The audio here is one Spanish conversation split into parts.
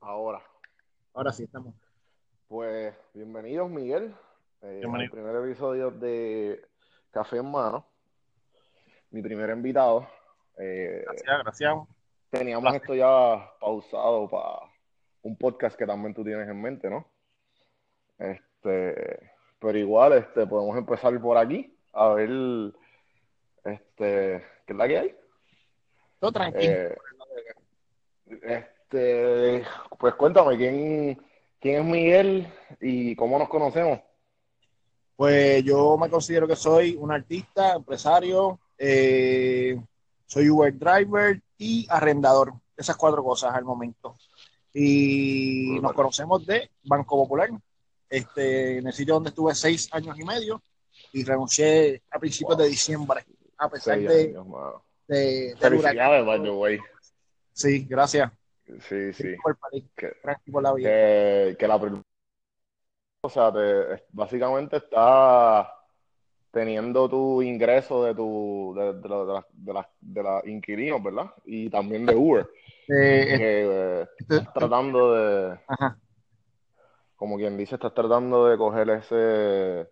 Ahora. Ahora sí, estamos. Pues bienvenidos, Miguel. Eh, Bienvenido. primer episodio de Café en Mano. Mi primer invitado. Eh, Gracias, gracias. teníamos esto ya pausado para un podcast que también tú tienes en mente, ¿no? Este, pero igual, este, podemos empezar por aquí a ver, este, ¿qué es la que hay? Todo tranquilo. Eh, este, pues cuéntame, ¿quién, quién es Miguel y cómo nos conocemos? Pues yo me considero que soy un artista, empresario, eh, soy Uber driver y arrendador. Esas cuatro cosas al momento. Y nos conocemos de Banco Popular, este, en el sitio donde estuve seis años y medio y renuncié a principios Wow. de diciembre, a pesar de, mano. de, del Felicidades, huracán. by the way. Sí, gracias. Sí, sí. Que, la vida. que, que la prim- o sea, te- básicamente está teniendo tu ingreso de tu de, de, la- de, la- de, la- de la inquilinos, ¿verdad? Y también de Uber, Eh, que eh, estás tratando de, ajá. como quien dice, estás tratando de coger ese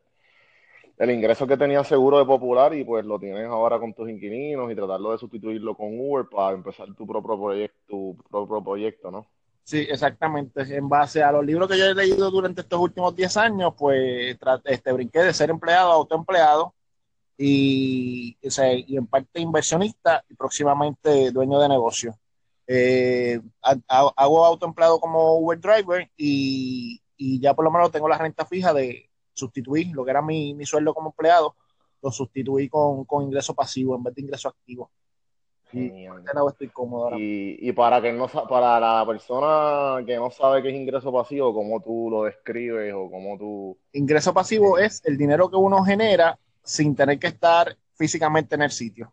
el ingreso que tenías seguro de Popular y pues lo tienes ahora con tus inquilinos y tratarlo de sustituirlo con Uber para empezar tu propio proyecto, tu propio proyecto, ¿no? Sí, exactamente. En base a los libros que yo he leído durante estos últimos 10 años, pues este, brinqué de ser empleado a autoempleado y, o y en parte inversionista y próximamente dueño de negocio. Eh, ha- ha- hago autoempleado como Uber driver y, y ya por lo menos tengo la renta fija de sustituir lo que era mi, mi sueldo como empleado, lo sustituí con, con ingreso pasivo en vez de ingreso activo. Y estoy cómodo y para que no para la persona que no sabe qué es ingreso pasivo, ¿cómo tú lo describes o cómo tú... Ingreso pasivo es el dinero que uno genera sin tener que estar físicamente en el sitio.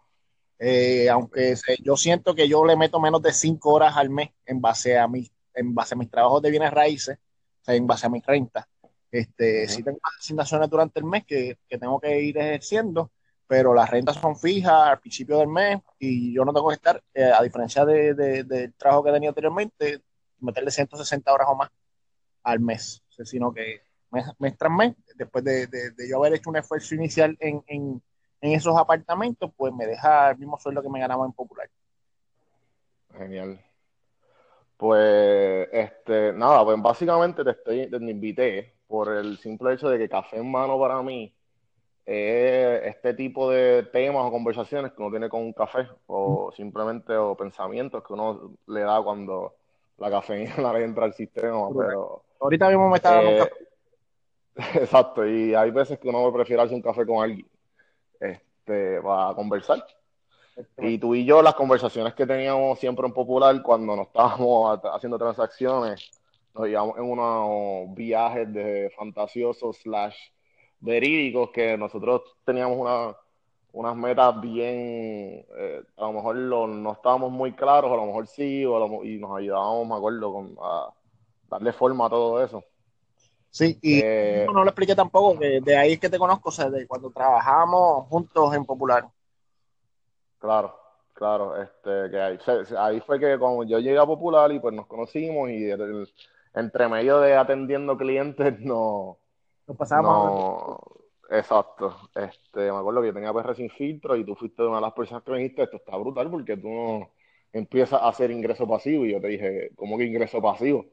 Eh, aunque se- yo siento que yo le meto menos de cinco horas al mes en base a mis, en base a mis trabajos de bienes raíces, o sea, en base a mis rentas. Este, Ujú. sí tengo asignaciones durante el mes que, que tengo que ir ejerciendo, pero las rentas son fijas al principio del mes y yo no tengo que estar, eh, a diferencia de- de- del trabajo que tenía anteriormente, meterle 160 horas o más al mes, O sea, sino que mes, mes tras mes, después de, de- de yo haber hecho un esfuerzo inicial en, en- en esos apartamentos, pues me deja el mismo sueldo que me ganaba en Popular. Genial. Pues, este, nada, pues básicamente te estoy, te invité por el simple hecho de que Café en Mano para mí es este tipo de temas o conversaciones que uno tiene con un café o simplemente o pensamientos que uno le da cuando la cafeína le entra al sistema, pero... Ahorita mismo me está dando un Eh, café. exacto, y hay veces que uno prefiere hacer un café con alguien, este, para conversar. Y tú y yo, las conversaciones que teníamos siempre en Popular cuando nos estábamos ha- haciendo transacciones, nos íbamos en unos viajes de fantasiosos slash verídicos que nosotros teníamos una, unas metas bien, eh, a lo mejor lo- no estábamos muy claros, a lo mejor sí, o lo y nos ayudábamos, me acuerdo, con, a darle forma a todo eso. Sí, y Eh, no lo expliqué tampoco, que de ahí es que te conozco, o sea, de cuando trabajamos juntos en Popular. Claro, claro, este, que ahí, ahí fue que cuando yo llegué a Popular y pues nos conocimos y el- entre medio de atendiendo clientes no, Nos pasábamos. no, exacto, este, me acuerdo que yo tenía PR sin filtro y tú fuiste una de las personas que me dijiste, esto está brutal porque tú no empiezas a hacer ingreso pasivo y yo te dije, ¿cómo que ingreso pasivo?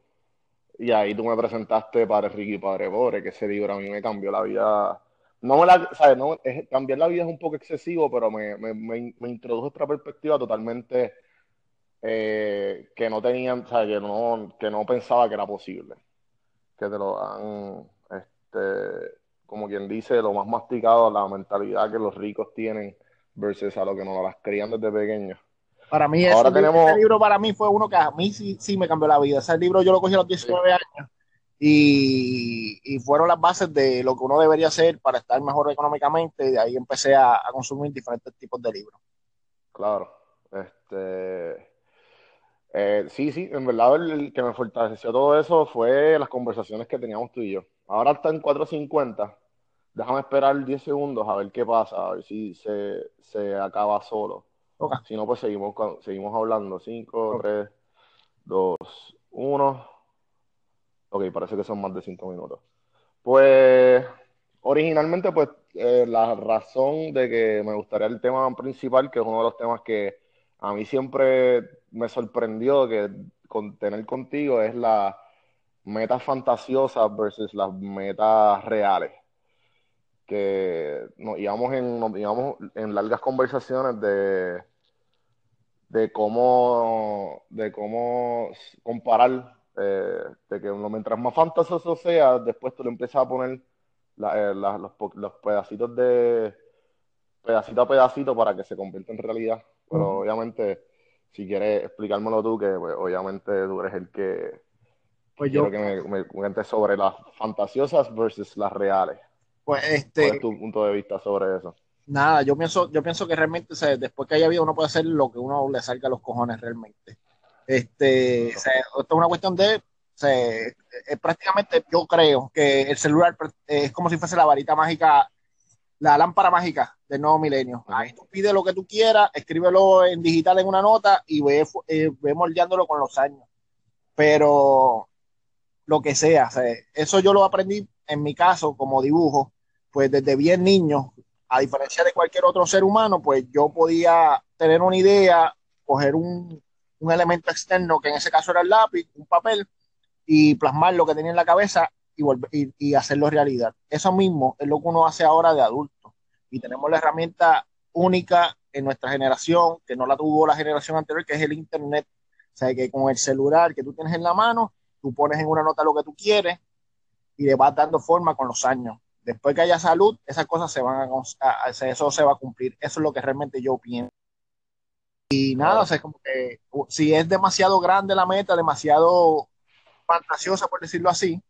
Y ahí tú me presentaste Padre Rico y Padre Pobre, que ese libro a mí me cambió la vida. No me la, ¿sabes? No, es- cambiar la vida es un poco excesivo, pero me, me, me, me introdujo otra perspectiva totalmente eh, que no tenían, ¿sabes? Que no, que no pensaba que era posible. Que te lo dan, este, como quien dice, lo más masticado la mentalidad que los ricos tienen versus a lo que nos las crían desde pequeños. Para mí, ese, Ahora libro, tenemos- ese libro para mí fue uno que a mí sí, sí me cambió la vida. Ese libro yo lo cogí a los 19 años y, y fueron las bases de lo que uno debería hacer para estar mejor económicamente y de ahí empecé a, a consumir diferentes tipos de libros. Claro, este, eh, sí, sí, en verdad el, el que me fortaleció todo eso fue las conversaciones que teníamos tú y yo. Ahora está en 4.50, déjame esperar 10 segundos a ver qué pasa, a ver si se, se acaba solo. Ok. Si no, pues seguimos, seguimos hablando. 5, Ok. 3, 2, 1. Ok, parece que son más de 5 minutos. Pues originalmente, pues eh, la razón de que me gustaría el tema principal, que es uno de los temas que a mí siempre me sorprendió que con, tener contigo, es la metas fantasiosas versus las metas reales. Que nos íbamos en, nos íbamos en largas conversaciones de, de cómo, de cómo comparar, eh, de que mientras más fantasioso sea, después tú le empiezas a poner eh, los, los, pedacitos de pedacito a pedacito para que se convierta en realidad. Pero obviamente, si quieres explicármelo tú, que pues, obviamente tú eres el que pues quiero que me, cuentes sobre las fantasiosas versus las reales. Pues este. ¿Cuál es tu punto de vista sobre eso? Nada, yo pienso, yo pienso que realmente después que haya habido uno puede hacer lo que uno le salga a los cojones realmente. Este, esto es una cuestión de es prácticamente, yo creo que el celular es como si fuese la varita mágica, la lámpara mágica del nuevo milenio. Ahí tú pides lo que tú quieras, escríbelo en digital en una nota y ve, eh, ve moldeándolo con los años. Pero lo que sea, eso yo lo aprendí en mi caso como dibujo, pues desde bien niño, a diferencia de cualquier otro ser humano, pues yo podía tener una idea, coger un, un elemento externo, que en ese caso era el lápiz, un papel, y plasmar lo que tenía en la cabeza y, volver, y, hacerlo realidad. Eso mismo es lo que uno hace ahora de adulto. Y tenemos la herramienta única en nuestra generación, que no la tuvo la generación anterior, que es el Internet. O sea, que con el celular que tú tienes en la mano, tú pones en una nota lo que tú quieres y le vas dando forma con los años. Después que haya salud, esas cosas se van a, eso se va a cumplir. Eso es lo que realmente yo pienso. Y nada, o sea, como que si es demasiado grande la meta, demasiado fantasiosa, por decirlo así,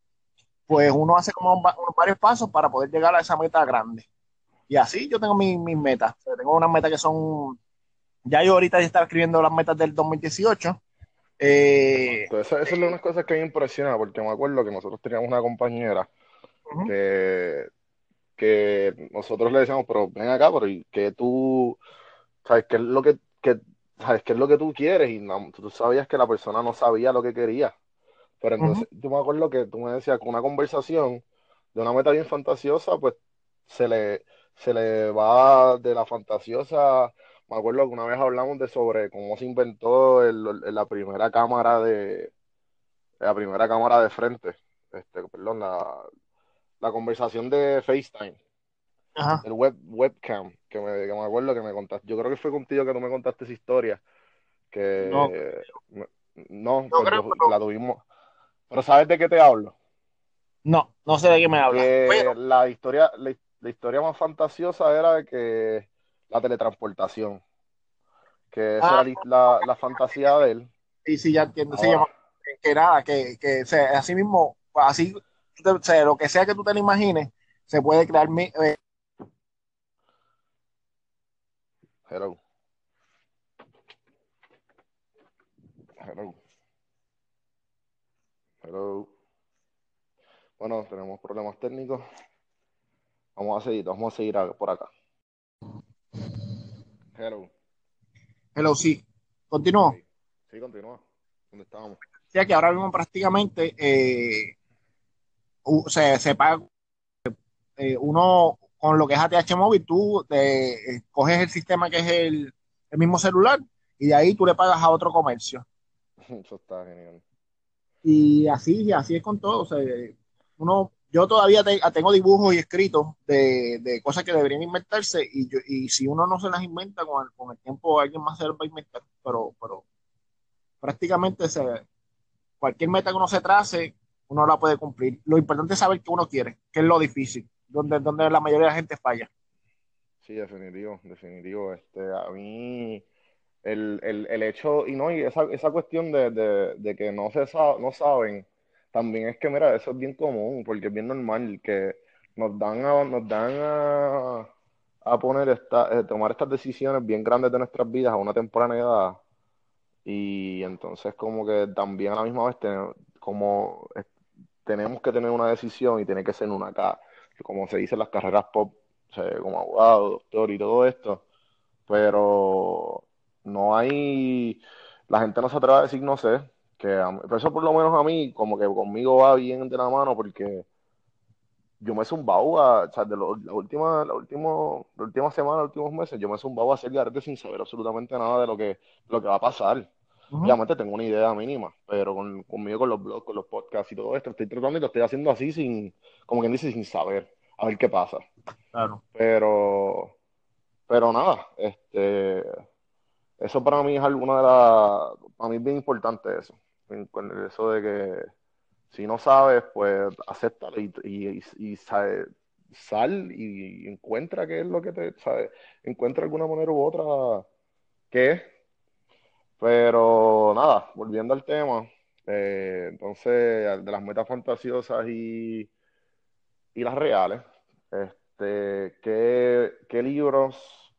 pues uno hace como varios pasos para poder llegar a esa meta grande. Y así yo tengo mis, metas. tengo unas metas que son, ya yo ahorita ya estaba escribiendo las metas del 2018. Eh, esa, es una de las cosas que me impresiona, porque me acuerdo que nosotros teníamos una compañera que, que nosotros le decíamos, pero ven acá, pero que tú, ¿sabes qué es lo que, sabes qué es lo que tú quieres? Y tú sabías que la persona no sabía lo que quería. Pero entonces, yo me acuerdo que tú me decías que una conversación de una meta bien fantasiosa, pues se le, se le va de la fantasiosa. Me acuerdo que una vez hablamos de sobre cómo se inventó la primera cámara de la primera cámara de frente. Este, perdón, la, la conversación de FaceTime. El web, webcam, que me, que me acuerdo que me contaste. Yo creo que fue contigo que tú me contaste esa historia. Que no, no, pues la tuvimos pero ¿sabes de qué te hablo? No, no sé de qué me hablas. La historia, la, historia más fantasiosa era de que la teletransportación. Que esa era ah. la, fantasía de él. Sí, sí, ya entiendo. Sí, que nada, que, que así mismo, así, lo que sea que tú te lo imagines, se puede crear. Mi, eh. Hello. Hello. Hello. Bueno, tenemos problemas técnicos. Vamos a seguir, vamos a seguir por acá. Hello. Hello, sí. Continúo. Sí, continúa. ¿Dónde estábamos? Sea que ahora mismo prácticamente eh, se, paga eh, uno con lo que es ATH móvil, tú eh, coges el sistema que es el, el mismo celular y de ahí tú le pagas a otro comercio. Eso está genial. Y así, así es con todo. O sea, uno, yo todavía tengo dibujos y escritos de, cosas que deberían inventarse y, yo, y si uno no se las inventa con el, con el tiempo, alguien más se las va a inventar. Pero, pero prácticamente cualquier meta que uno se trace, uno la puede cumplir. Lo importante es saber qué uno quiere, qué es lo difícil, donde, donde la mayoría de la gente falla. Sí, definitivo, definitivo. Este, a mí el, el, el hecho, y no, y esa, esa cuestión de, de, que no se no saben, también es que, mira, eso es bien común, porque es bien normal que nos dan a, nos dan a, poner esta, eh, tomar estas decisiones bien grandes de nuestras vidas a una temprana edad, y entonces como que también a la misma vez tenemos, como tenemos que tener una decisión y tiene que ser una acá, como se dice en las carreras pop, como abogado, doctor y todo esto, pero no hay, la gente no se atreve a decir no sé, que eso por lo menos a mí, como que conmigo va bien de la mano porque yo me he zumbado a, o sea, de la última, la última, la última semana, los últimos meses, yo me he zumbado a hacer garete sin saber absolutamente nada de lo que, lo que va a pasar. Obviamente tengo una idea mínima, pero con, conmigo con los blogs, con los podcasts y todo esto, estoy tratando y lo estoy haciendo así sin, como quien dice, sin saber, a ver qué pasa. Claro. Pero, pero nada, este, eso para mí es alguna de las, para mí es bien importante eso, eso de que si no sabes, pues acéptalo y, y, y, sal y encuentra qué es lo que te, ¿sabes? Encuentra alguna manera u otra que es pero nada, volviendo al tema, eh, entonces, de las metas fantasiosas y, y las reales, este, ¿qué, ¿qué, libros,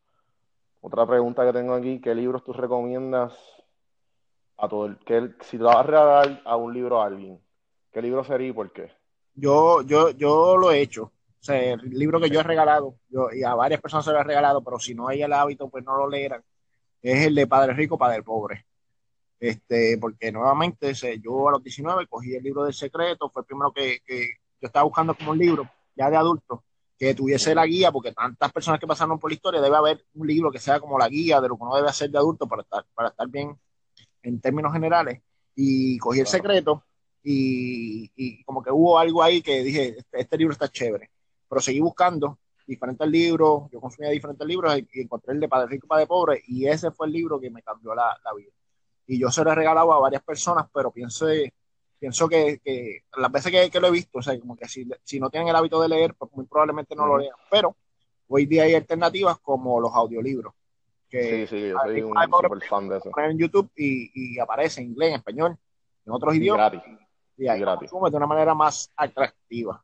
otra pregunta que tengo aquí, ¿qué libros tú recomiendas a todo el, que si te vas a regalar a un libro a alguien, qué libro sería y por qué? Yo, yo, yo lo he hecho. O sea, el libro que yo he regalado, yo, y a varias personas se lo he regalado, pero si no hay el hábito, pues no lo leerán es el de Padre Rico, Padre Pobre. Este, porque nuevamente yo a los 19 cogí el libro del secreto, fue el primero que, yo estaba buscando como un libro, ya de adulto, que tuviese la guía, porque tantas personas que pasaron por la historia, debe haber un libro que sea como la guía de lo que uno debe hacer de adulto para estar, para estar bien en términos generales. Y cogí el secreto y, como que hubo algo ahí que dije, este, este libro está chévere, pero seguí buscando diferentes libros, yo consumía diferentes libros y encontré el de Padre Rico, Padre Pobre y ese fue el libro que me cambió la, vida. Y yo se lo he regalado a varias personas, pero pienso, pienso que, que las veces que, que, lo he visto, o sea, como que si, si no tienen el hábito de leer, pues muy probablemente no lo lean. Pero hoy día hay alternativas como los audiolibros. Que sí, sí, yo soy un super fan de eso. En YouTube y, y, aparece en inglés, en español, en otros idiomas. Gratis. Y ahí gratis. de una manera más atractiva,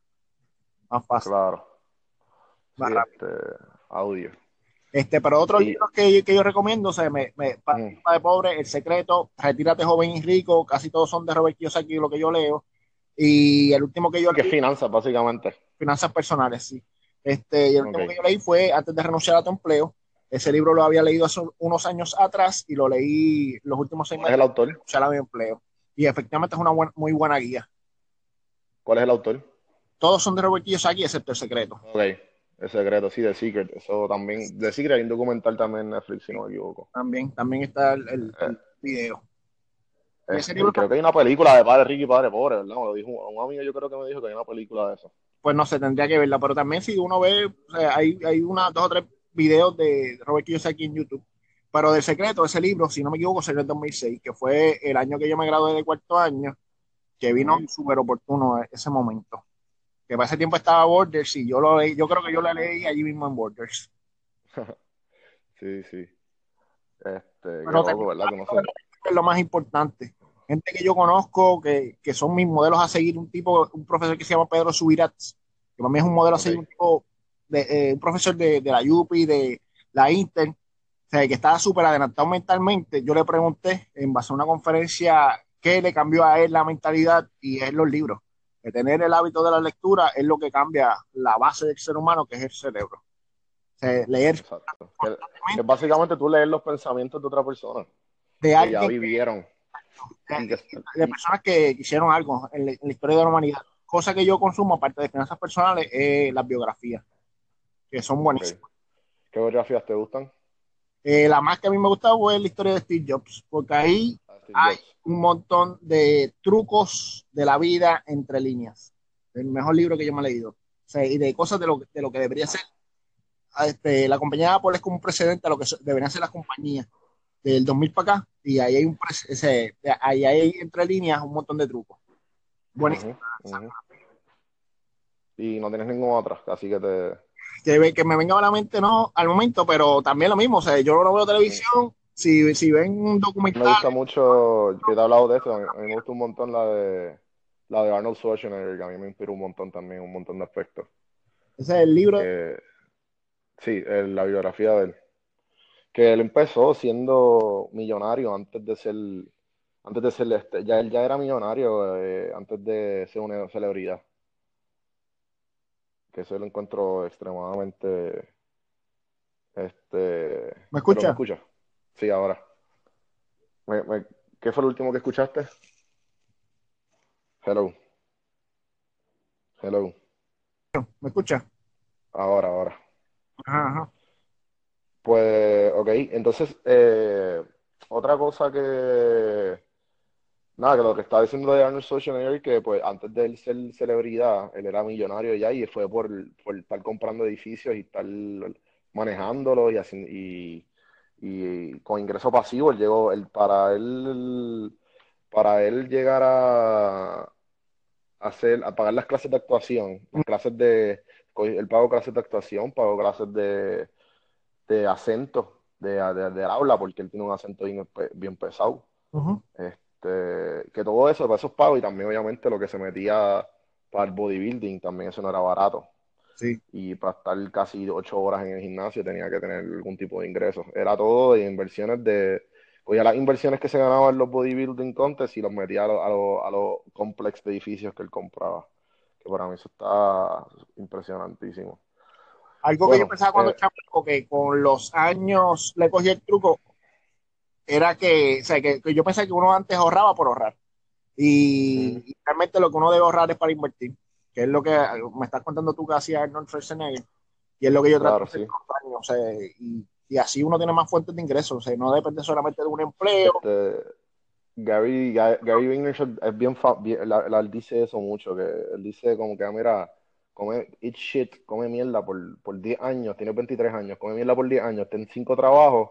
más fácil. Claro. Este, audio. Este, pero otros libros que, que, yo recomiendo, o sea, me, me mm. de Pobre, El Secreto, Retírate Joven y Rico, casi todos son de Robert Kiyosaki, lo que yo leo. Y el último que yo leí. Que finanzas, básicamente. Finanzas personales, sí. Este, y el último que yo leí fue Antes de renunciar a tu empleo. Ese libro lo había leído hace unos años atrás y lo leí los últimos seis meses. ¿Cuál es el autor? Renunciar a mi empleo. Y efectivamente es una muy buena guía. ¿Cuál es el autor? Todos son de Robert Kiyosaki, excepto El Secreto. Ok. El secreto, sí, de Secret. Eso también, de Secret hay un documental también en Netflix, si no me equivoco. También, también está el, el, eh. video. creo que hay una película de Padre Rico y Padre Pobre, ¿verdad? Me lo dijo un amigo, yo creo que me dijo que hay una película de eso. Pues no sé, tendría que verla, pero también si uno ve, o sea, hay, hay una, dos o tres videos de Robert Kiyosaki en YouTube. Pero de secreto, ese libro, si no me equivoco, salió en 2006, que fue el año que yo me gradué de cuarto año, que vino súper oportuno ese momento que para ese tiempo estaba Borders y yo lo yo creo que yo la leí allí mismo en Borders. sí, sí. Este, Pero ¿verdad? Es lo más importante. Gente que yo conozco, que, que, son mis modelos a seguir, un tipo, un profesor que se llama Pedro Subirats, que para mí es un modelo a seguir, un tipo, de, eh, un profesor de, de la UPI, de la Inter, o sea, que estaba súper adelantado mentalmente. Yo le pregunté, en base a una conferencia, qué le cambió a él la mentalidad y es los libros tener el hábito de la lectura es lo que cambia la base del ser humano, que es el cerebro. leer. Que, básicamente tú lees los pensamientos de otra persona. De que ya vivieron. De, personas que hicieron algo en la, historia de la humanidad. Cosa que yo consumo, aparte de finanzas personales, es las biografías, que son buenísimas. ¿Qué biografías te gustan? Eh, la más que a mí me gustaba fue la historia de Steve Jobs, porque ahí hay un montón de trucos de la vida entre líneas. El mejor libro que yo me he leído. y de cosas de lo, de lo que debería ser. Este, la compañía Apple es como un precedente a lo que deberían ser las compañías del 2000 para acá. Y ahí hay, un ese, ahí hay entre líneas un montón de trucos. Buenísimo. Y no tienes ninguna otra, así que te... Que, que me venga a la mente, no, al momento, pero también lo mismo. O sea, yo no veo televisión, si, si ven un documental. Me gusta mucho, que te he hablado de eso, a mí, me gusta un montón la de la de Arnold Schwarzenegger, que a mí me inspiró un montón también, un montón de aspectos. Ese es el libro. sí, la biografía de él. Que él empezó siendo millonario antes de ser, antes de ser este, ya él ya era millonario eh, antes de ser una celebridad. Que eso lo encuentro extremadamente, este. ¿Me escucha? ¿Me escucha? Sí, ahora. ¿Qué fue lo último que escuchaste? Hello. Hello. ¿Me escucha? Ahora, ahora. Ajá, ajá. Pues, ok, entonces, eh, otra cosa que, nada, que lo que estaba diciendo de Arnold Schwarzenegger, que pues antes de él ser celebridad, él era millonario ya y fue por, por estar comprando edificios y estar manejándolos y, así, y, y con ingreso pasivo, él llegó, él, para él, para él llegar a hacer, a pagar las clases de actuación, las clases de, él pagó clases de actuación, pagó clases de, de acento de, de, del habla, porque él tiene un acento bien, bien pesado. Este, que todo eso, para esos pagos y también obviamente lo que se metía para el bodybuilding, también eso no era barato. Sí. Y para estar casi ocho horas en el gimnasio tenía que tener algún tipo de ingresos. Era todo de inversiones de, cogía las inversiones que se ganaban en los bodybuilding contests y los metía a los a lo, a lo complex de edificios que él compraba. Que para mí eso está impresionantísimo. Algo que yo pensaba cuando eh, chamaco, que con los años le cogí el truco, era que, o sea, que, que yo pensaba que uno antes ahorraba por ahorrar. Y realmente lo que uno debe ahorrar es para invertir, que es lo que me estás contando tú que hacía Arnold Schwarzenegger, y es lo que yo trato Claro, de hacer sí. años, o sea, y, y así uno tiene más fuentes de ingresos, o sea, no depende solamente de un empleo. Este, Gary, Ga- Gary Vaynerchuk es bien, bien- la- dice eso mucho, que él dice como que, ah, mira, come, eat shit, come mierda por, por 10 años, tienes 23 años, come mierda por 10 años, ten 5 trabajos,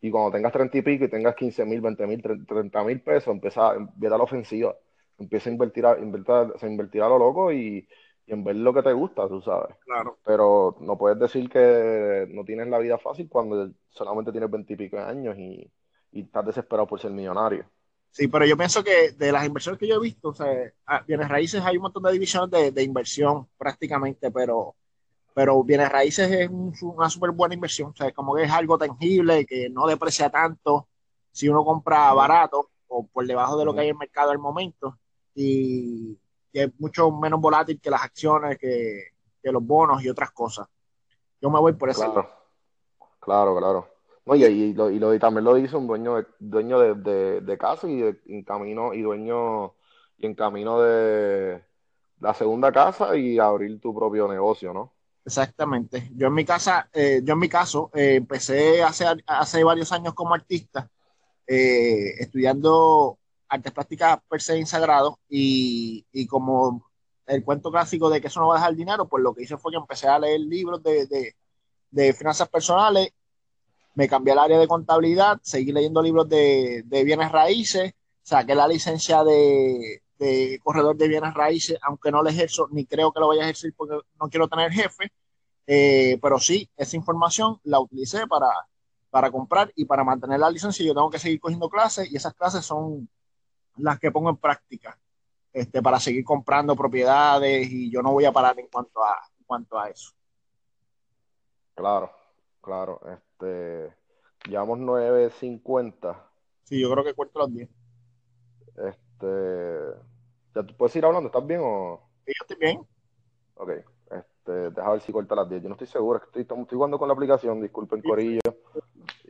y cuando tengas 30 y pico y tengas 15 mil, 20 mil, 30 mil pesos, empieza, empieza la ofensiva, empieza a invertir a, invertir a, invertir a lo loco y, y en ver lo que te gusta, tú sabes. Claro. Pero no puedes decir que no tienes la vida fácil cuando solamente tienes 20 y pico de años y, y estás desesperado por ser millonario. Sí, pero yo pienso que de las inversiones que yo he visto, o sea, a bienes raíces hay un montón de divisiones de, de inversión prácticamente, pero, pero bienes raíces es un- una súper buena inversión, o sea, como que es algo tangible, que no deprecia tanto si uno compra barato o por debajo de lo que hay en el mercado al momento, y, es mucho menos volátil que las acciones, que, que los bonos y otras cosas. Yo me voy por ese. Claro, claro, claro. No, y, y, lo, y, lo- y también lo dice un dueño de, dueño de, de, de casa y de- en camino, y dueño, y en camino de la segunda casa y abrir tu propio negocio, ¿no? Exactamente. Yo en mi casa, eh, yo en mi caso, eh, empecé hace, hace varios años como artista, eh, estudiando artes plásticas per se en sagrado y, y como el cuento clásico de que eso no va a dejar dinero, pues lo que hice fue que empecé a leer libros de, de, de finanzas personales, me cambié al área de contabilidad, seguí leyendo libros de, de bienes raíces, saqué la licencia de, de corredor de bienes raíces, aunque no lo ejerzo, ni creo que lo vaya a ejercer porque no quiero tener jefe, eh, pero sí, esa información la utilicé para, para comprar y para mantener la licencia. Yo tengo que seguir cogiendo clases y esas clases son las que pongo en práctica este, para seguir comprando propiedades y yo no voy a parar en cuanto a, en cuanto a eso. Claro, claro. Este, llevamos 9.50. Sí, yo creo que cuento los 10. Este, ¿ya tú puedes ir hablando? ¿Estás bien o...? Sí, yo estoy bien. Ok, este, deja ver si corta las 10. Yo no estoy seguro, estoy, estoy jugando con la aplicación, disculpen, Corillo.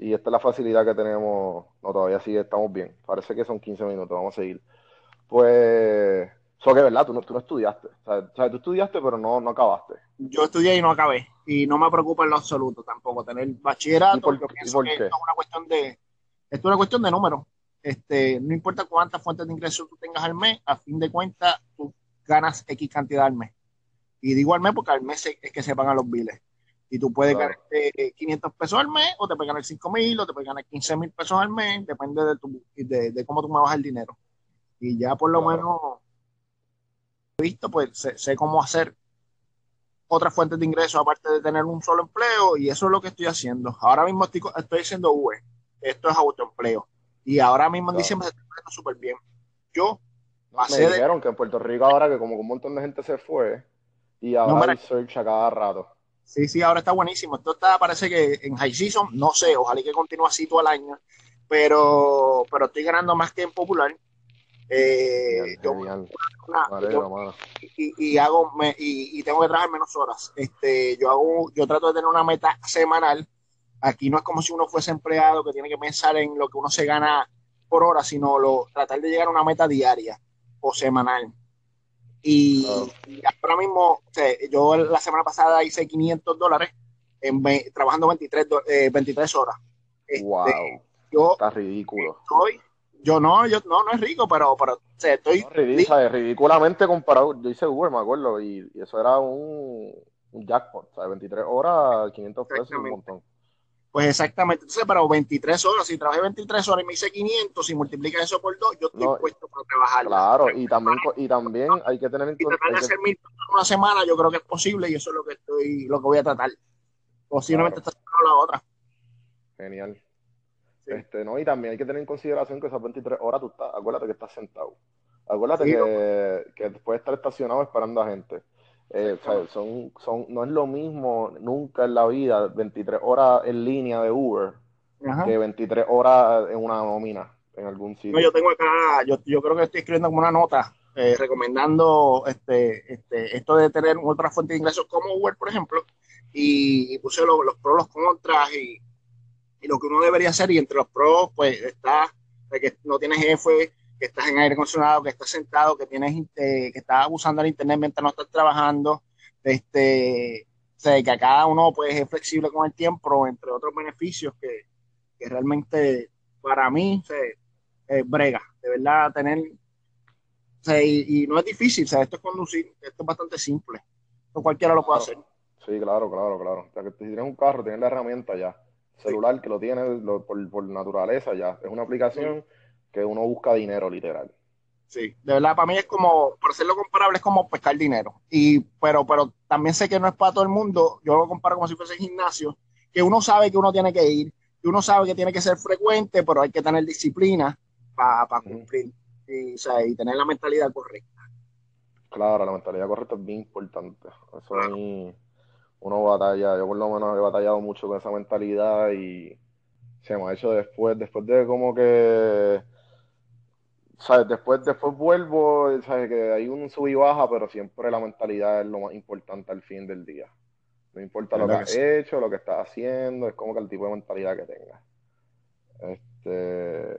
Y esta es la facilidad que tenemos. No, todavía sí estamos bien. Parece que son 15 minutos, vamos a seguir. Pues, eso que verdad, tú no, tú no estudiaste. O sea, tú estudiaste, pero no, no acabaste. Yo estudié y no acabé. Y no me preocupa en lo absoluto tampoco tener ¿Y bachillerato. por, Yo y pienso por que qué? esto es una cuestión de, esto es una cuestión de números. Este, no importa cuántas fuentes de ingresos tú tengas al mes, a fin de cuentas tú ganas X cantidad al mes. Y digo al mes porque al mes es que se pagan los biles. Y tú puedes Claro, ganar eh, 500 pesos al mes, o te puedes ganar 5 mil, o te puedes ganar 15 mil pesos al mes, depende de, tu, de, de cómo tú muevas el dinero. Y ya por lo claro, menos visto, pues sé, sé cómo hacer otras fuentes de ingresos aparte de tener un solo empleo y eso es lo que estoy haciendo. Ahora mismo estoy, estoy haciendo UE, esto es autoempleo y ahora mismo en claro. diciembre se está súper bien. Yo No, me pasé de... dijeron que en Puerto Rico ahora que como un montón de gente se fue y No, ahora mira, hay search a cada rato. Sí, sí, ahora está buenísimo. Esto está, parece que en high season, no sé, ojalá que continúe así todo el año, pero, pero estoy ganando más que en popular. Eh, Genial, yo, genial. una- Me alegro, mano. y, y hago me, y, y tengo que trabajar menos horas. Este, yo hago, yo trato de tener una meta semanal. Aquí no es como si uno fuese empleado que tiene que pensar en lo que uno se gana por hora, sino lo, tratar de llegar a una meta diaria o semanal. Y, ahora mismo, o sea, yo la semana pasada hice 500 dólares en, trabajando 23, 23 eh, horas. wow. Este, yo, Está ridículo. Estoy, yo no, yo no, no es rico, pero, pero o sea, estoy. ridículo, ridículamente comparado. Yo hice Uber, me acuerdo, y, eso era un, un jackpot. O sea, 23 horas, 500 pesos, un montón. Pues exactamente, entonces, pero 23 horas, si trabajé 23 horas y me hice 500, y multiplica eso por dos, yo estoy puesto para trabajar. Claro, y también, y también hay que tener en cuenta. Si hacer mil una semana, yo creo que es posible y eso es lo que estoy, lo que voy a tratar. Posiblemente claro. está la otra. Genial. Este, no, y también hay que tener en consideración que esas 23 horas tú estás, acuérdate que estás sentado. Acuérdate que, que puedes estar estacionado esperando a gente. Eh, son, son, no es lo mismo nunca en la vida 23 horas en línea de Uber que 23 horas en una nómina en algún sitio. yo tengo acá, yo, yo creo que estoy escribiendo como una nota eh, recomendando este, este, esto de tener otra fuente de ingresos como Uber, por ejemplo, y, puse los, los pros, los contras y, y, lo que uno debería hacer. Y entre los pros, pues está que no tienes jefe, que estás en aire acondicionado, que estás sentado, que tienes eh, que estás usando el internet mientras no estás trabajando, este, o sea, que a cada uno pues es flexible con el tiempo, entre otros beneficios que, que realmente para mí se brega, de verdad tener, o sea, y, no es difícil, o sea, esto es conducir, esto es bastante simple, cualquiera lo puede hacer. Sí, claro, claro, claro. O sea, que si tienes un carro, tienes la herramienta ya. Celular que lo tiene por, por, naturaleza ya. Es una aplicación que uno busca dinero, literal. Sí, de verdad, para mí es como, para hacerlo comparable, es como pescar dinero. Y, pero, pero también sé que no es para todo el mundo. Yo lo comparo como si fuese gimnasio, que uno sabe que uno tiene que ir, que uno sabe que tiene que ser frecuente, pero hay que tener disciplina para cumplir y, o sea, y, tener la mentalidad correcta. Claro, la mentalidad correcta es bien importante. Eso es uno batalla, yo por lo menos he batallado mucho con esa mentalidad y se me ha hecho después, después de como que ¿sabes? Después, después vuelvo, ¿sabes? Que hay un sub y baja, pero siempre la mentalidad es lo más importante al fin del día. No importa lo que has hecho, lo que estás haciendo, es como que el tipo de mentalidad que tengas. Este,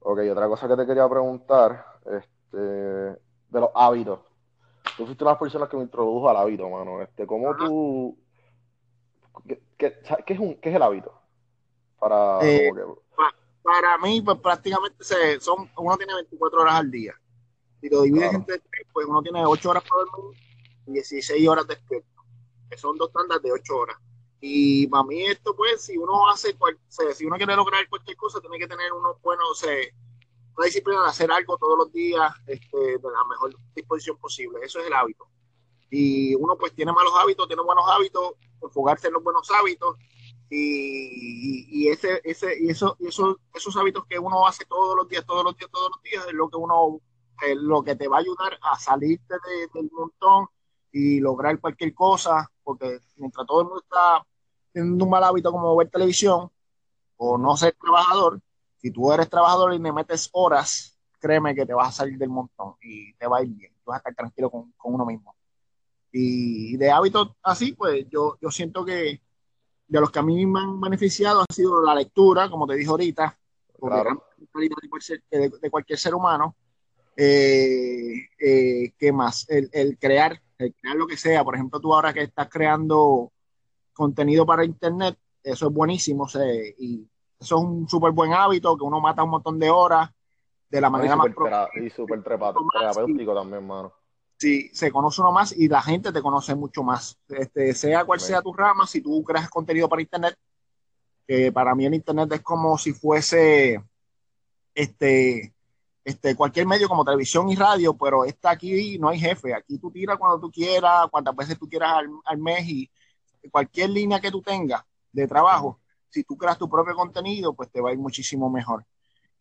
ok, otra cosa que te quería preguntar, este, de los hábitos. Tú fuiste una de las personas que me introdujo al hábito, mano. Este, ¿cómo tú, qué, es un, qué es el hábito? Para, eh, para mí, pues prácticamente se, son, uno tiene 24 horas al día. Si lo divides entre tres, pues uno tiene 8 horas para dormir y 16 horas despierto, que son dos tandas de 8 horas. Y para mí esto, pues, si uno hace, si uno quiere lograr cualquier cosa, tiene que tener unos buenos, una disciplina de hacer algo todos los días este, de la mejor disposición posible. Eso es el hábito. Y uno, pues, tiene malos hábitos, tiene buenos hábitos, enfocarse en los buenos hábitos y, y, ese, ese, y eso, eso, esos hábitos que uno hace todos los días, todos los días, todos los días, es lo que uno, es lo que te va a ayudar a salirte del montón y lograr cualquier cosa, porque mientras todo el mundo está teniendo un mal hábito como ver televisión o no ser trabajador, si tú eres trabajador y le metes horas, créeme que te vas a salir del montón y te va a ir bien, tú vas a estar tranquilo con, con uno mismo. Y de hábitos así, pues yo, yo siento que de los que a mí me han beneficiado ha sido la lectura, como te dije ahorita, de, cualquier ser humano. Eh, eh, ¿Qué más? El, crear, el crear lo que sea. Por ejemplo, tú ahora que estás creando contenido para internet, eso es buenísimo. y eso es un súper buen hábito, que uno mata un montón de horas de la manera más... Y súper terapéutico también, mano si se conoce uno más y la gente te conoce mucho más. Este, sea cual sea tu rama, si tú creas contenido para Internet, que para mí el Internet es como si fuese este, este, cualquier medio como televisión y radio, pero está aquí no hay jefe. Aquí tú tiras cuando tú quieras, cuantas veces tú quieras al, mes y cualquier línea que tú tengas de trabajo, si tú creas tu propio contenido, pues te va a ir muchísimo mejor.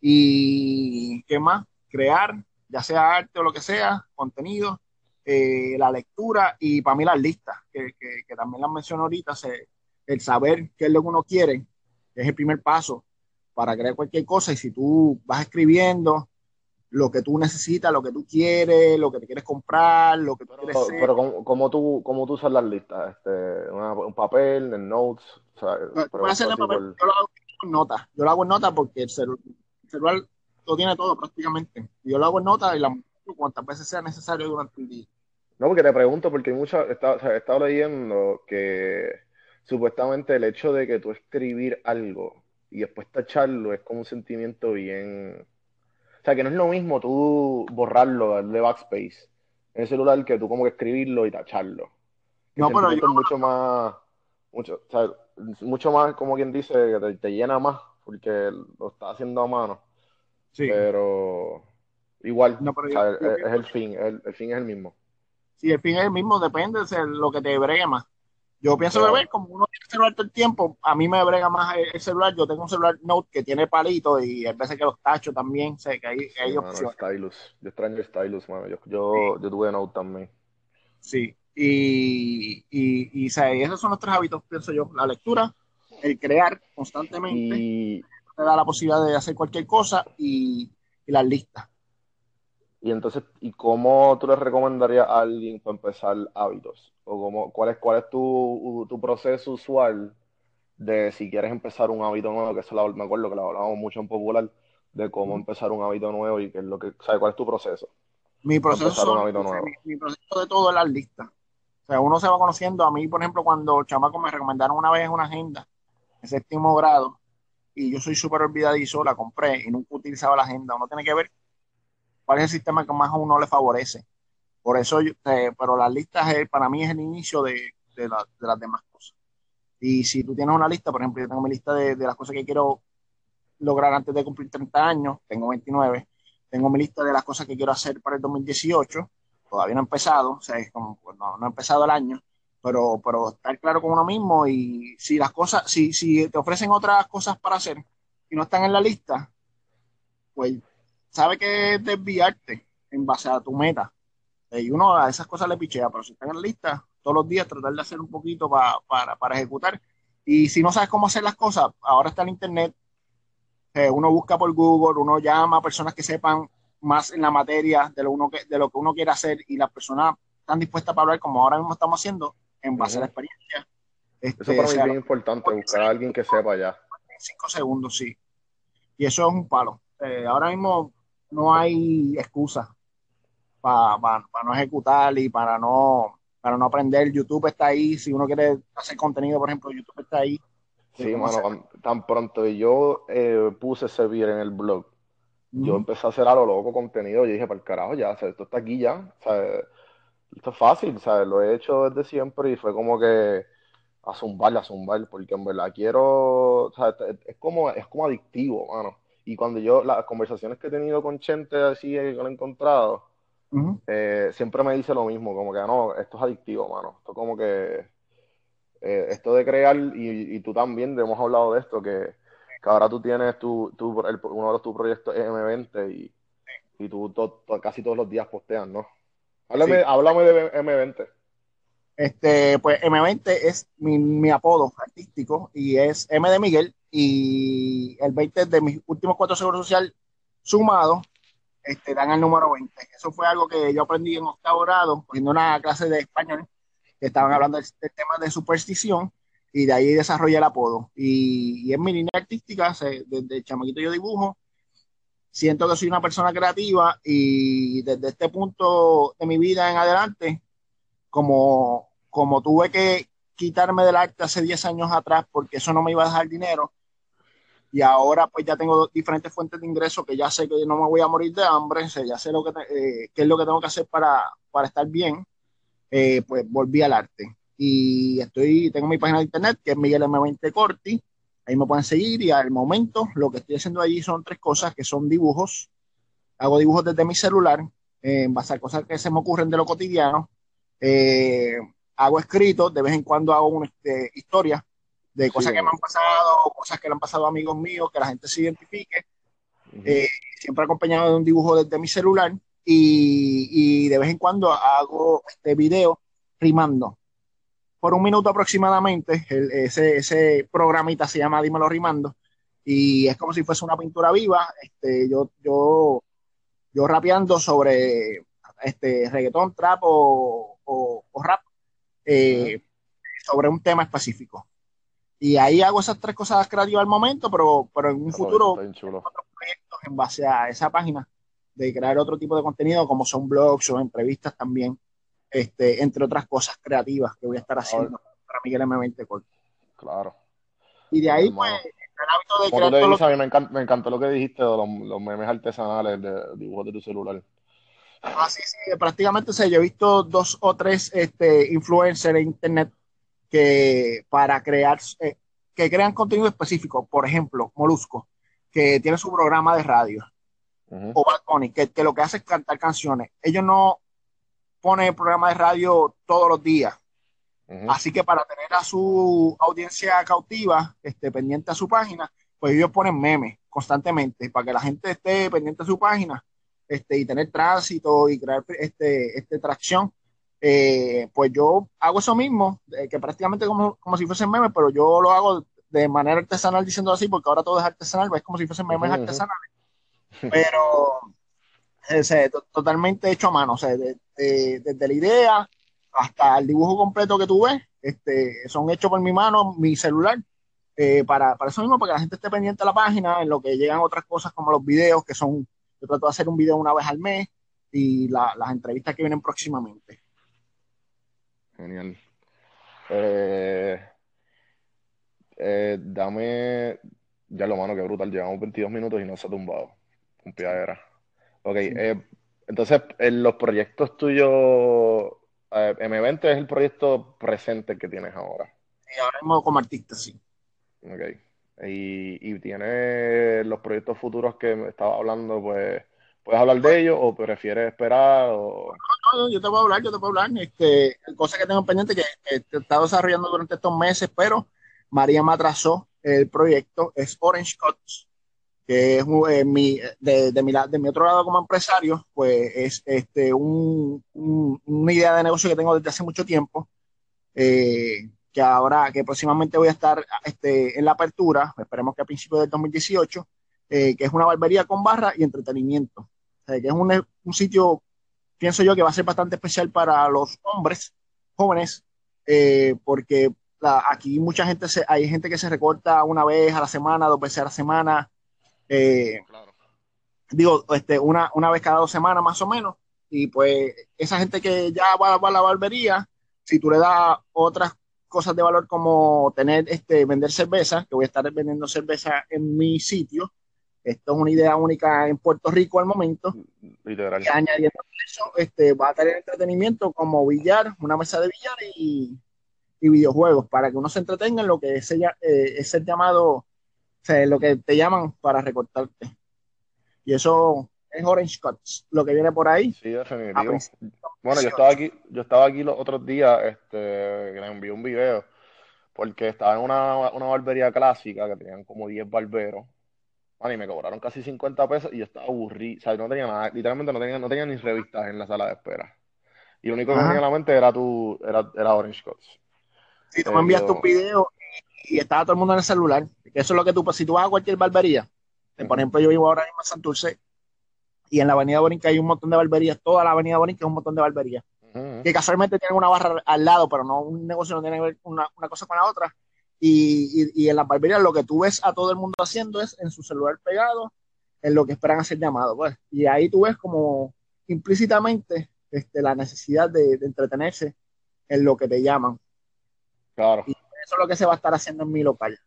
Y qué más, crear, ya sea arte o lo que sea, contenido, eh, la lectura y para mí las listas, que, que, también las menciono ahorita, el saber qué es lo que uno quiere, es el primer paso para crear cualquier cosa. Y si tú vas escribiendo lo que tú necesitas, lo que tú quieres, lo que te quieres comprar, lo que tú pero, quieres Pero ¿cómo, tú, cómo tú usas las listas? Este, un papel, en notes. O sea, yo lo hago en notas. Yo lo hago en notas porque el celular, lo tiene todo prácticamente. Yo lo hago en notas y la cuantas veces sea necesario durante el día. No, porque te pregunto, porque mucha, he estado leyendo que supuestamente el hecho de que tú escribir algo y después tacharlo es como un sentimiento bien... O sea, que no es lo mismo tú borrarlo, darle backspace en el celular que tú como que escribirlo y tacharlo. no, pero yo... mucho más, mucho, o sea, mucho más, como quien dice, que te, llena más porque lo estás haciendo a mano. Sí. Pero igual, es, el fin, el, fin es el mismo. Sí, el fin es el mismo, depende de lo que te bregue más. Yo pienso que ver, como uno tiene celular todo el tiempo, a mí me brega más el, celular. Yo tengo un celular Note que tiene palito y a veces que los tacho también. Sé que hay, hay Stylus. Yo extraño el Stylus, mano. Yo, yo, yo, tuve Note también. Sí, y, y, y esos son los tres hábitos, pienso yo. La lectura, el crear constantemente, y... te da la posibilidad de hacer cualquier cosa y, y las listas. Y entonces, ¿y cómo tú le recomendarías a alguien para empezar hábitos? ¿O cómo, cuál es, cuál es tu, tu proceso usual de si quieres empezar un hábito nuevo? Que eso lo, me acuerdo que lo hablábamos mucho en popular, de cómo empezar un hábito nuevo y qué es lo que, ¿sabes? ¿Cuál es tu proceso? Mi proceso, Mi, proceso de todo es las listas. O sea, uno se va conociendo. A mí, por ejemplo, cuando chamaco me recomendaron una vez una agenda en séptimo grado, y yo soy súper olvidadizo, la compré y nunca utilizaba la agenda. Uno tiene que ver cuál es el sistema que más a uno le favorece. Por eso, eh, pero las listas para mí es el inicio de, de, las demás cosas. Y si tú tienes una lista, por ejemplo, yo tengo mi lista de, las cosas que quiero lograr antes de cumplir 30 años, tengo 29, tengo mi lista de las cosas que quiero hacer para el 2018, todavía no he empezado, o sea, es como, pues, no, no he empezado el año, pero, pero estar claro con uno mismo y si las cosas, si, si te ofrecen otras cosas para hacer y no están en la lista, pues sabe que desviarte en base a tu meta. Eh, y uno a esas cosas le pichea, pero si están en la lista, todos los días tratar de hacer un poquito para, para ejecutar. Y si no sabes cómo hacer las cosas, ahora está el internet, eh, uno busca por Google, uno llama a personas que sepan más en la materia de lo, uno que, de lo que uno quiere hacer y las personas están dispuestas para hablar como ahora mismo estamos haciendo en base a la experiencia. Este, eso para mí es bien importante, buscar a alguien que sepa ya. Cinco segundos, sí. Y eso es un palo. Eh, ahora mismo no hay excusa para no ejecutar y para no, para no aprender. YouTube está ahí. Si uno quiere hacer contenido, por ejemplo, YouTube está ahí. Sí, mano, tan pronto yo eh, puse servir en el blog, yo empecé a hacer a lo loco contenido. Yo dije, para el carajo, ya, esto está aquí ya. esto es fácil, ¿sabes? Lo he hecho desde siempre y fue como que a zumbar, a zumbar, porque en verdad quiero, es como, es como adictivo, mano. Y cuando yo, las conversaciones que he tenido con gente así que lo he encontrado, eh, siempre me dice lo mismo, como que no, esto es adictivo, mano. Esto como que, eh, esto de crear, y, tú también, hemos hablado de esto, que, ahora tú tienes tu, tu uno de tus proyectos M20 y, y tú casi todos los días posteas, ¿no? Háblame, Háblame de M20. Este, pues M20 es mi, apodo artístico y es M de Miguel y el 20 de mis últimos cuatro seguros sociales sumados este, dan el número 20. Eso fue algo que yo aprendí en octavo grado, cogiendo una clase de español, que estaban hablando del, tema de superstición, y de ahí desarrollé el apodo. Y, en mi línea artística, desde chamaquito yo dibujo, siento que soy una persona creativa y desde este punto de mi vida en adelante, como, como tuve que quitarme del arte hace 10 años atrás porque eso no me iba a dejar dinero, y ahora pues ya tengo diferentes fuentes de ingresos que ya sé que no me voy a morir de hambre, ya sé lo que eh, qué es lo que tengo que hacer para, para estar bien, eh, pues volví al arte. Y estoy, tengo mi página de internet que es Miguel M20 Corti, ahí me pueden seguir y al momento lo que estoy haciendo allí son tres cosas que son dibujos, hago dibujos desde mi celular, eh, en base a cosas que se me ocurren de lo cotidiano, hago escritos, de vez en cuando hago una este, historia de cosas que me han pasado, cosas que le han pasado a amigos míos, que la gente se identifique. Eh, siempre acompañado de un dibujo desde mi celular y, de vez en cuando hago este video rimando. Por un minuto aproximadamente, ese, ese programita se llama Dímelo Rimando y es como si fuese una pintura viva. Este, yo, yo, yo rapeando sobre este reggaetón, trap o, rap eh, sobre un tema específico. Y ahí hago esas tres cosas creativas al momento, pero, pero en un futuro otros proyectos en base a esa página de crear otro tipo de contenido, como son blogs o entrevistas también, este, entre otras cosas creativas que voy a estar haciendo para Miguel M20 Corto. Claro. Y de ahí, pues, el hábito de crear. Todo lo... me, me, encantó lo que dijiste de los, los memes artesanales de dibujos de tu celular. Ah, sí, sí, prácticamente, o yo he visto dos o tres este, influencers en internet que para crear, eh, que crean contenido específico, por ejemplo, Molusco, que tiene su programa de radio, o Bad que, que, lo que hace es cantar canciones. Ellos no ponen el programa de radio todos los días. Así que para tener a su audiencia cautiva, este, pendiente a su página, pues ellos ponen memes constantemente para que la gente esté pendiente a su página este, y tener tránsito y crear este, este tracción. Eh, pues yo hago eso mismo, que prácticamente como, como si fuesen memes, pero yo lo hago de manera artesanal diciendo así, porque ahora todo es artesanal, es como si fuesen memes artesanales, pero totalmente hecho a mano, o sea, desde la idea hasta el dibujo completo que tú ves, este, son hechos por mi mano, mi celular, eh, para, para eso mismo, para que la gente esté pendiente de la página, en lo que llegan otras cosas como los videos, que son yo trato de hacer un video una vez al mes y las entrevistas que vienen próximamente. Genial. Eh, eh, dame, ya lo mano, que brutal, llevamos 22 minutos y no se ha tumbado. Un piadera. Ok, eh, entonces, en los proyectos tuyos, M20 es el proyecto presente que tienes ahora. Sí, ahora mismo como artista, sí. Ok. Y, y tiene los proyectos futuros que me estaba hablando, pues, ¿puedes hablar de ellos o prefieres esperar? O... No, no, yo te puedo hablar, yo te puedo hablar. Este, cosas que tengo pendiente que, que he estado desarrollando durante estos meses, pero María me atrasó el proyecto, es Orange Cuts, que es eh, mi, de, de, mi, de mi otro lado como empresario, pues es este, un, una idea de negocio que tengo desde hace mucho tiempo. Eh, que ahora, que próximamente voy a estar este, en la apertura, esperemos que a principios del 2018, eh, que es una barbería con barra y entretenimiento. O sea, que es un, un, sitio, pienso yo, que va a ser bastante especial para los hombres jóvenes, eh, porque la, aquí mucha gente, se, hay gente que se recorta una vez a la semana, dos veces a la semana, eh, claro. digo, este, una, una vez cada dos semanas más o menos, y pues esa gente que ya va, va a la barbería, si tú le das otras cosas de valor como tener, este, vender cerveza, que voy a estar vendiendo cerveza en mi sitio. Esto es una idea única en Puerto Rico al momento. Literal. Y añadiendo eso, este, va a tener entretenimiento como billar, una mesa de billar y, y videojuegos, para que uno se entretenga en lo que es, eh, es el llamado, o sea, lo que te llaman para recortarte. Y eso es Orange Cuts, lo que viene por ahí. Sí, definitivo. Bueno, yo estaba aquí, yo estaba aquí los otros días, este, que le envié un video, porque estaba en una, una barbería clásica que tenían como 10 barberos. y me cobraron casi 50 pesos y yo estaba aburrido. O sea, no tenía nada, literalmente no tenía, no tenía ni revistas en la sala de espera. Y lo único que tenía en la mente era tu, era, era Orange Cuts. Sí, tú me enviaste un video y, estaba todo el mundo en el celular. Eso es lo que tú, si tú vas a cualquier barbería, por ejemplo, yo vivo ahora mismo en Santurce, y en la Avenida Borinca hay un montón de barberías, toda la Avenida Borinca es un montón de barberías, que casualmente tienen una barra al lado, pero no un negocio no tiene que ver una, una cosa con la otra. Y, y, y, en las barberías lo que tú ves a todo el mundo haciendo es en su celular pegado, en lo que esperan hacer llamado. Pues. Y ahí tú ves como implícitamente este, la necesidad de, de entretenerse en lo que te llaman. Claro. Y eso es lo que se va a estar haciendo en mi local.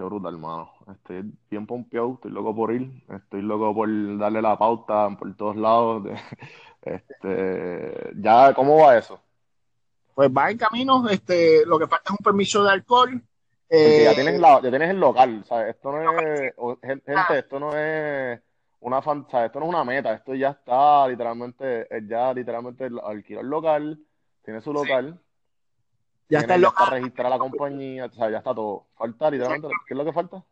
Qué brutal, hermano. Estoy bien pompeado, estoy loco por ir, estoy loco por darle la pauta por todos lados. Este, ya, ¿cómo va eso? Pues va en camino, este, lo que falta es un permiso de alcohol. Eh, ya, tienes la, ya tienes el local, ¿sabes? Esto no es, gente, esto no es una fan, esto no es una meta, esto ya está literalmente, ya literalmente alquiló el local, tiene su local. Ya está el local. registrar la compañía, o sea, ya está todo. Falta literalmente, ¿qué es lo que falta?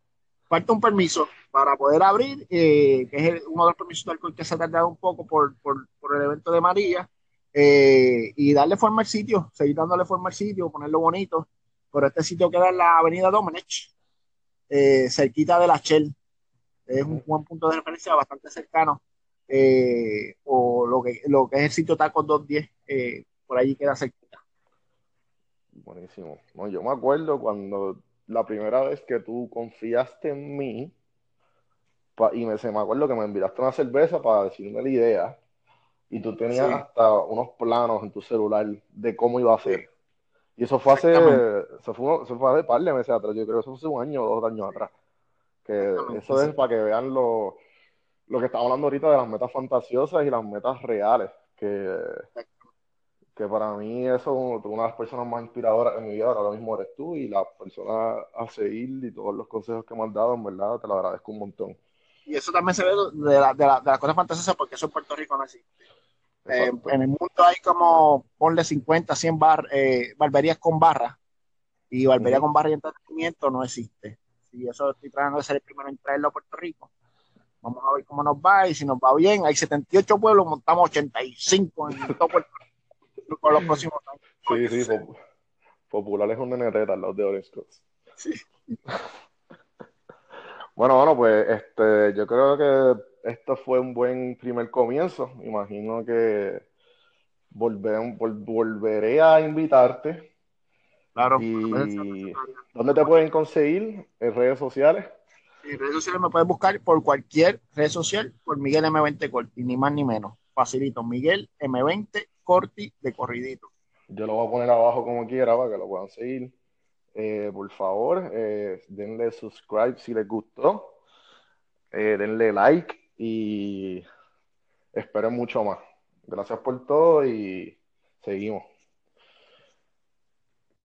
Falta un permiso para poder abrir, eh, que es uno de los permisos de alcohol que se ha tardado un poco por, por, por el evento de María, eh, y darle forma al sitio, seguir dándole forma al sitio, ponerlo bonito. Pero este sitio queda en la avenida Domenech, eh, cerquita de la Shell. Es un buen punto de referencia bastante cercano. Eh, o lo que, lo que es el sitio Tacos 210, eh, por allí queda cerquita. Buenísimo. No, yo me acuerdo cuando la primera vez que tú confiaste en mí, y me, se me acuerdo que me enviaste una cerveza para decirme la idea y tú tenías hasta unos planos en tu celular de cómo iba a ser. Y eso fue hace, eso fue, eso fue hace par de meses atrás, yo creo que eso fue hace un año o dos años atrás. Que eso es para que vean lo, lo que estamos hablando ahorita de las metas fantasiosas y las metas reales. Que, que para mí eso una de las personas más inspiradoras en mi vida ahora mismo eres tú y la persona a seguir y todos los consejos que me has dado, en verdad, te lo agradezco un montón. Y eso también se ve de, la, de, la, de las cosas fantasiosas porque eso en Puerto Rico no existe. Eh, en el mundo hay como, ponle 50, 100 bar, eh, barberías con barra y barbería con barra y entretenimiento no existe. Y eso estoy tratando de ser el primero en traerlo a Puerto Rico. Vamos a ver cómo nos va y si nos va bien, hay 78 pueblos, montamos 85 en todo Puerto Rico por los próximos años. Sí, sí, populares un neneteta los de Orange Sí. bueno, bueno, pues este, yo creo que esto fue un buen primer comienzo. Imagino que volveré a invitarte. Claro. Y ¿dónde te pueden conseguir? ¿En redes sociales? En redes sociales me puedes buscar por cualquier red social por Miguel M20 Corti, ni más ni menos. Facilito, Miguel M20 Corti de corridito. Yo lo voy a poner abajo como quiera para que lo puedan seguir. Eh, por favor, eh, denle subscribe si les gustó. Eh, denle like y espero mucho más. Gracias por todo y seguimos.